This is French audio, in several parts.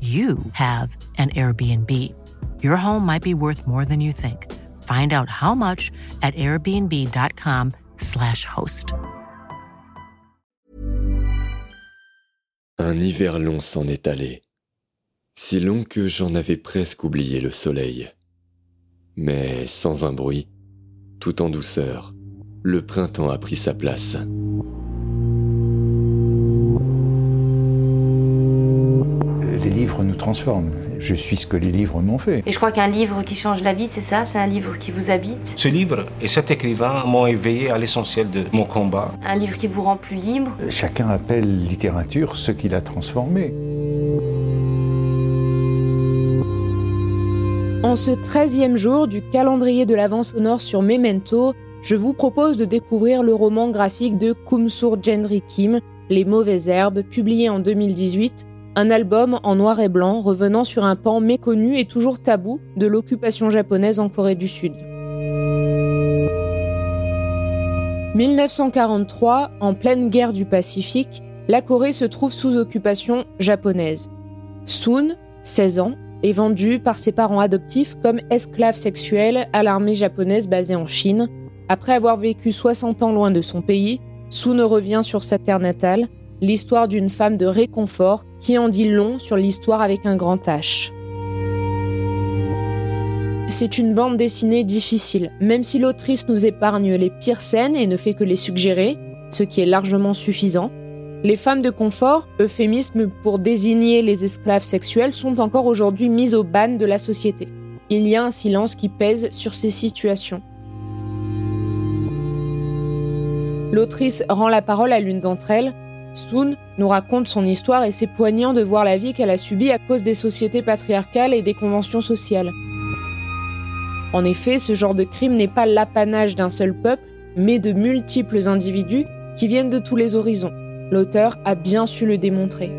you have an Airbnb. Your home might be worth more than you think. Find out how much at airbnb.com/slash host. Un hiver long s'en est allé, si long que j'en avais presque oublié le soleil. Mais sans un bruit, tout en douceur, le printemps a pris sa place. Livres nous transforment. Je suis ce que les livres m'ont fait. Et je crois qu'un livre qui change la vie, c'est ça, c'est un livre qui vous habite? Ce livre et cet écrivain m'ont éveillé à l'essentiel de mon combat. Un livre qui vous rend plus libre? Chacun appelle littérature ce qu'il a transformé. En ce 13e jour du calendrier de l'Avent sonore sur Memento, je vous propose de découvrir le roman graphique de Kumsur Jendri Kim, Les mauvaises herbes, publié en 2018, un album en noir et blanc revenant sur un pan méconnu et toujours tabou de l'occupation japonaise en Corée du Sud. 1943, en pleine guerre du Pacifique, la Corée se trouve sous occupation japonaise. Soon, 16 ans, est vendu par ses parents adoptifs comme esclave sexuel à l'armée japonaise basée en Chine. Après avoir vécu 60 ans loin de son pays, Soon revient sur sa terre natale, l'histoire d'une femme de réconfort qui en dit long sur l'histoire avec un grand H. C'est une bande dessinée difficile, même si l'autrice nous épargne les pires scènes et ne fait que les suggérer, ce qui est largement suffisant. Les femmes de confort, euphémisme pour désigner les esclaves sexuels, sont encore aujourd'hui mises au ban de la société. Il y a un silence qui pèse sur ces situations. L'autrice rend la parole à l'une d'entre elles. Soon nous raconte son histoire et c'est poignant de voir la vie qu'elle a subie à cause des sociétés patriarcales et des conventions sociales. En effet, ce genre de crime n'est pas l'apanage d'un seul peuple, mais de multiples individus qui viennent de tous les horizons. L'auteur a bien su le démontrer.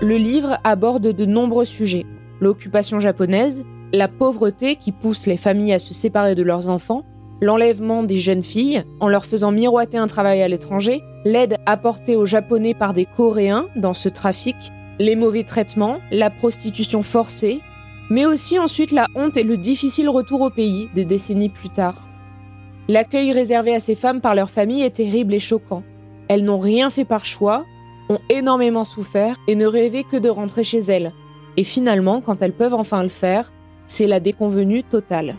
Le livre aborde de nombreux sujets. L'occupation japonaise, la pauvreté qui pousse les familles à se séparer de leurs enfants, l'enlèvement des jeunes filles en leur faisant miroiter un travail à l'étranger, l'aide apportée aux Japonais par des Coréens dans ce trafic, les mauvais traitements, la prostitution forcée, mais aussi ensuite la honte et le difficile retour au pays des décennies plus tard. L'accueil réservé à ces femmes par leur famille est terrible et choquant. Elles n'ont rien fait par choix, ont énormément souffert et ne rêvaient que de rentrer chez elles. Et finalement, quand elles peuvent enfin le faire, c'est la déconvenue totale.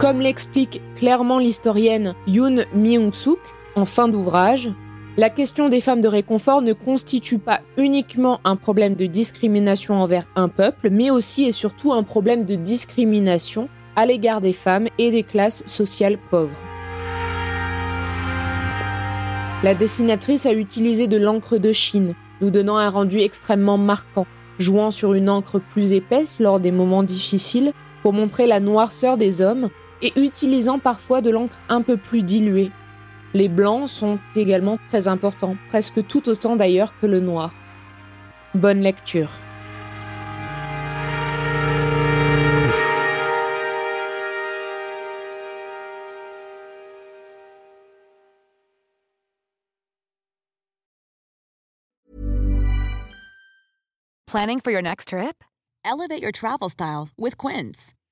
Comme l'explique clairement l'historienne Yoon Myung-suk en fin d'ouvrage, la question des femmes de réconfort ne constitue pas uniquement un problème de discrimination envers un peuple, mais aussi et surtout un problème de discrimination à l'égard des femmes et des classes sociales pauvres. La dessinatrice a utilisé de l'encre de Chine, nous donnant un rendu extrêmement marquant, jouant sur une encre plus épaisse lors des moments difficiles pour montrer la noirceur des hommes et utilisant parfois de l'encre un peu plus diluée. Les blancs sont également très importants, presque tout autant d'ailleurs que le noir. Bonne lecture. Planning for your next trip? Elevate your travel style with Quince.